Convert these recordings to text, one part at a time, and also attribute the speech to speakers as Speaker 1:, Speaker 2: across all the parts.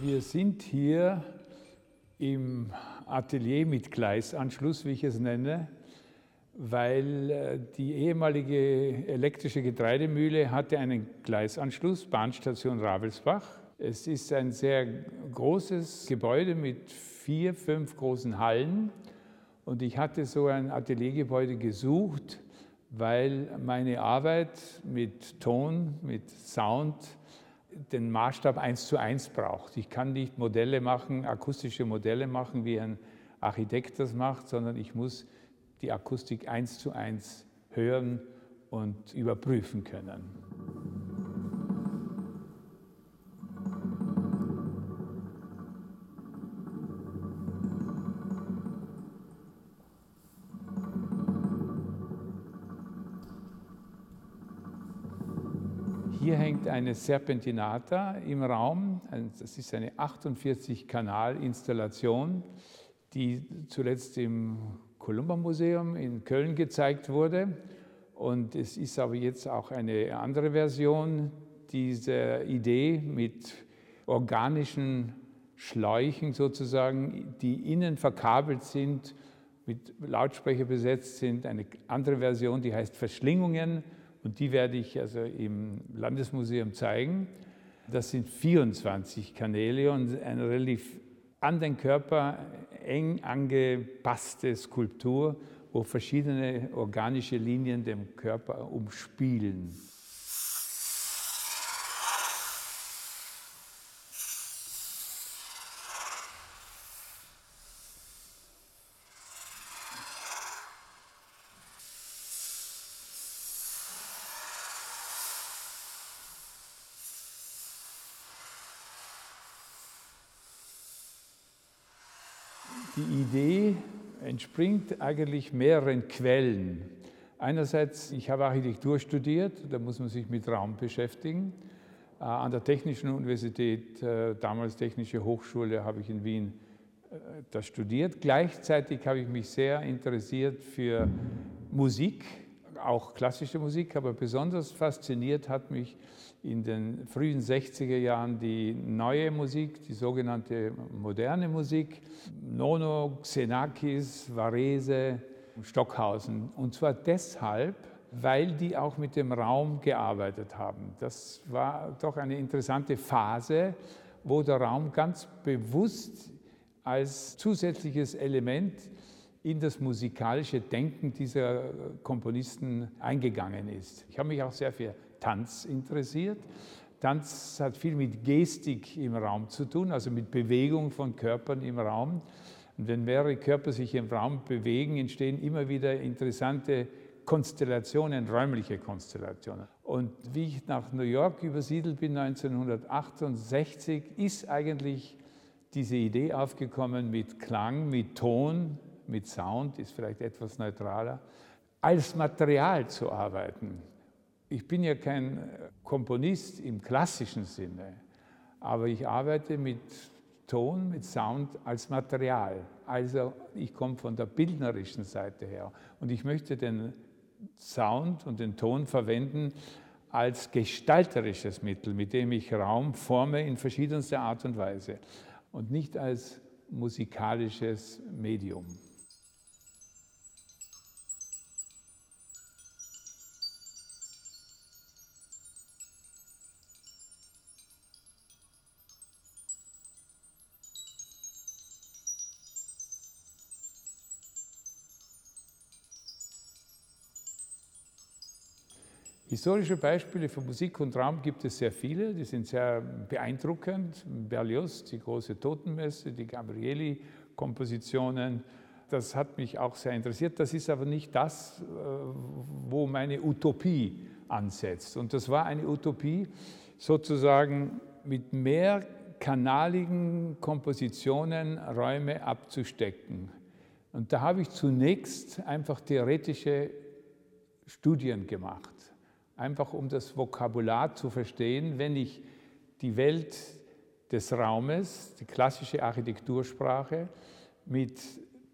Speaker 1: Wir sind hier im Atelier mit Gleisanschluss, wie ich es nenne, weil äh, die ehemalige elektrische Getreidemühle hatte einen Gleisanschluss, Bahnstation Ravelsbach. Es ist ein sehr großes Gebäude mit vier, fünf großen Hallen und ich hatte so ein Ateliergebäude gesucht, weil meine Arbeit mit Ton, mit Sound den Maßstab 1 zu 1 braucht. Ich kann nicht Modelle machen, akustische Modelle machen, wie ein Architekt das macht, sondern ich muss die Akustik eins zu eins hören und überprüfen können. Hier hängt eine Serpentinata im Raum. Das ist eine 48-Kanal-Installation, die zuletzt im Columba Museum in Köln gezeigt wurde. Und es ist aber jetzt auch eine andere Version dieser Idee mit organischen Schläuchen sozusagen, die innen verkabelt sind, mit Lautsprecher besetzt sind. Eine andere Version, die heißt Verschlingungen und die werde ich also im Landesmuseum zeigen. Das sind 24 Kanäle und ein relativ an den Körper eng angepasste Skulptur, wo verschiedene organische Linien den Körper umspielen. Die Idee entspringt eigentlich mehreren Quellen. Einerseits, ich habe Architektur studiert, da muss man sich mit Raum beschäftigen. Äh, an der Technischen Universität, äh, damals Technische Hochschule, habe ich in Wien äh, das studiert. Gleichzeitig habe ich mich sehr interessiert für Musik, auch klassische Musik, aber besonders fasziniert hat mich in den frühen 60er Jahren die neue Musik, die sogenannte moderne Musik, Nono, Xenakis, Varese, Stockhausen. Und zwar deshalb, weil die auch mit dem Raum gearbeitet haben. Das war doch eine interessante Phase, wo der Raum ganz bewusst als zusätzliches Element in das musikalische Denken dieser Komponisten eingegangen ist. Ich habe mich auch sehr für Tanz interessiert. Tanz hat viel mit Gestik im Raum zu tun, also mit Bewegung von Körpern im Raum. Und wenn mehrere Körper sich im Raum bewegen, entstehen immer wieder interessante Konstellationen, räumliche Konstellationen. Und wie ich nach New York übersiedelt bin 1968, ist eigentlich diese Idee aufgekommen mit Klang, mit Ton, mit Sound, ist vielleicht etwas neutraler, als Material zu arbeiten. Ich bin ja kein Komponist im klassischen Sinne, aber ich arbeite mit Ton, mit Sound als Material. Also ich komme von der bildnerischen Seite her und ich möchte den Sound und den Ton verwenden als gestalterisches Mittel, mit dem ich Raum forme in verschiedenster Art und Weise und nicht als musikalisches Medium. Historische Beispiele für Musik und Raum gibt es sehr viele, die sind sehr beeindruckend. Berlioz, die große Totenmesse, die Gabrieli-Kompositionen, das hat mich auch sehr interessiert. Das ist aber nicht das, äh, wo meine Utopie ansetzt. Und das war eine Utopie, sozusagen mit mehr kanaligen Kompositionen Räume abzustecken. Und da habe ich zunächst einfach theoretische Studien gemacht einfach um das Vokabular zu verstehen, wenn ich die Welt des Raumes, die klassische Architektursprache, mit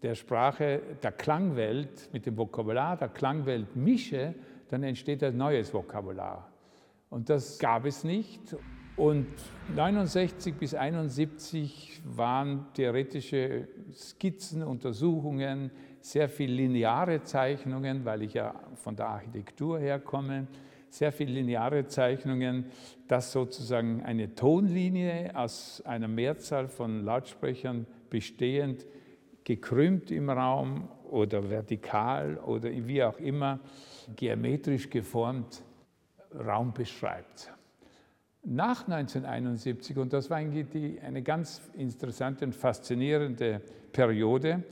Speaker 1: der Sprache der Klangwelt, mit dem Vokabular der Klangwelt mische, dann entsteht ein neues Vokabular. Und das gab es nicht. Und 69 bis 71 waren theoretische Skizzen, Untersuchungen, sehr viel lineare Zeichnungen, weil ich ja von der Architektur herkomme, sehr viel lineare Zeichnungen, dass sozusagen eine Tonlinie aus einer Mehrzahl von Lautsprechern bestehend, gekrümmt im Raum oder vertikal oder wie auch immer, geometrisch geformt Raum beschreibt. Nach 1971, und das war eigentlich eine ganz interessante und faszinierende Periode,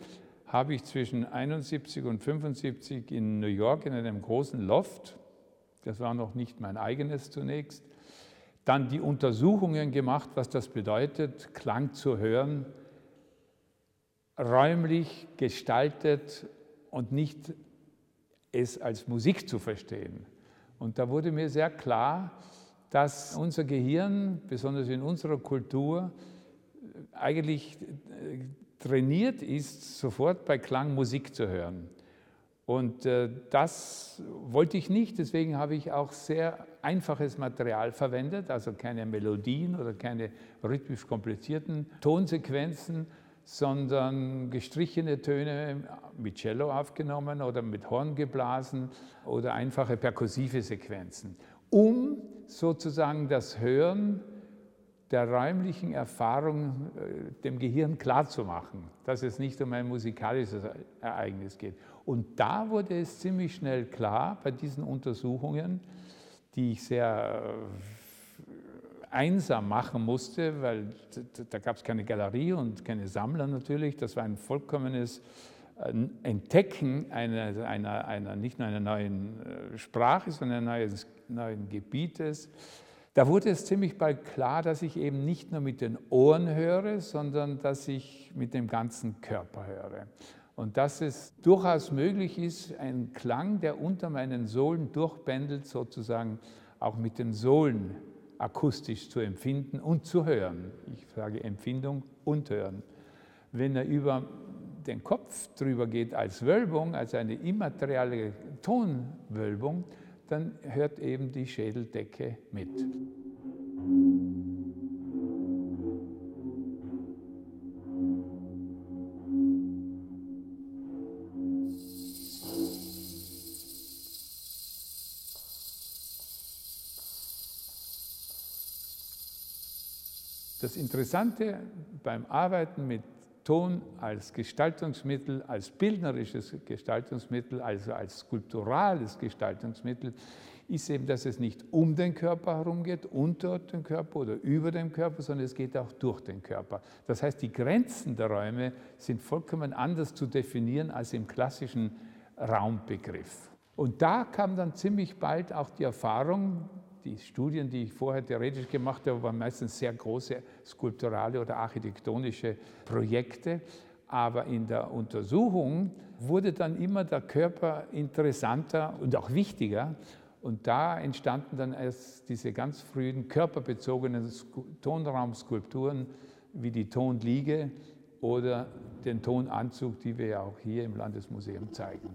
Speaker 1: habe ich zwischen 71 und 75 in New York in einem großen Loft, das war noch nicht mein eigenes zunächst, dann die Untersuchungen gemacht, was das bedeutet, Klang zu hören, räumlich gestaltet und nicht es als Musik zu verstehen. Und da wurde mir sehr klar, dass unser Gehirn, besonders in unserer Kultur, eigentlich trainiert ist, sofort bei Klang Musik zu hören. Und äh, das wollte ich nicht, deswegen habe ich auch sehr einfaches Material verwendet, also keine Melodien oder keine rhythmisch komplizierten Tonsequenzen, sondern gestrichene Töne mit Cello aufgenommen oder mit Horn geblasen oder einfache perkussive Sequenzen, um sozusagen das Hören der räumlichen Erfahrung äh, dem Gehirn klarzumachen, dass es nicht um ein musikalisches Ereignis geht. Und da wurde es ziemlich schnell klar bei diesen Untersuchungen, die ich sehr äh, einsam machen musste, weil da gab es keine Galerie und keine Sammler natürlich. Das war ein vollkommenes äh, Entdecken einer, einer, einer nicht nur einer neuen Sprache, sondern eines neuen Gebietes da wurde es ziemlich bald klar, dass ich eben nicht nur mit den Ohren höre, sondern dass ich mit dem ganzen Körper höre. Und dass es durchaus möglich ist, einen Klang, der unter meinen Sohlen durchbändelt, sozusagen auch mit den Sohlen akustisch zu empfinden und zu hören. Ich sage Empfindung und Hören. Wenn er über den Kopf drüber geht als Wölbung, als eine immaterielle Tonwölbung, dann hört eben die Schädeldecke mit. Das Interessante beim Arbeiten mit Ton als Gestaltungsmittel, als bildnerisches Gestaltungsmittel, also als skulpturales Gestaltungsmittel, ist eben, dass es nicht um den Körper herum geht, unter dem Körper oder über dem Körper, sondern es geht auch durch den Körper. Das heißt, die Grenzen der Räume sind vollkommen anders zu definieren als im klassischen Raumbegriff. Und da kam dann ziemlich bald auch die Erfahrung, die Studien, die ich vorher theoretisch gemacht habe, waren meistens sehr große skulpturale oder architektonische Projekte. Aber in der Untersuchung wurde dann immer der Körper interessanter und auch wichtiger. Und da entstanden dann erst diese ganz frühen körperbezogenen Tonraumskulpturen wie die Tonliege oder den Tonanzug, die wir ja auch hier im Landesmuseum zeigen.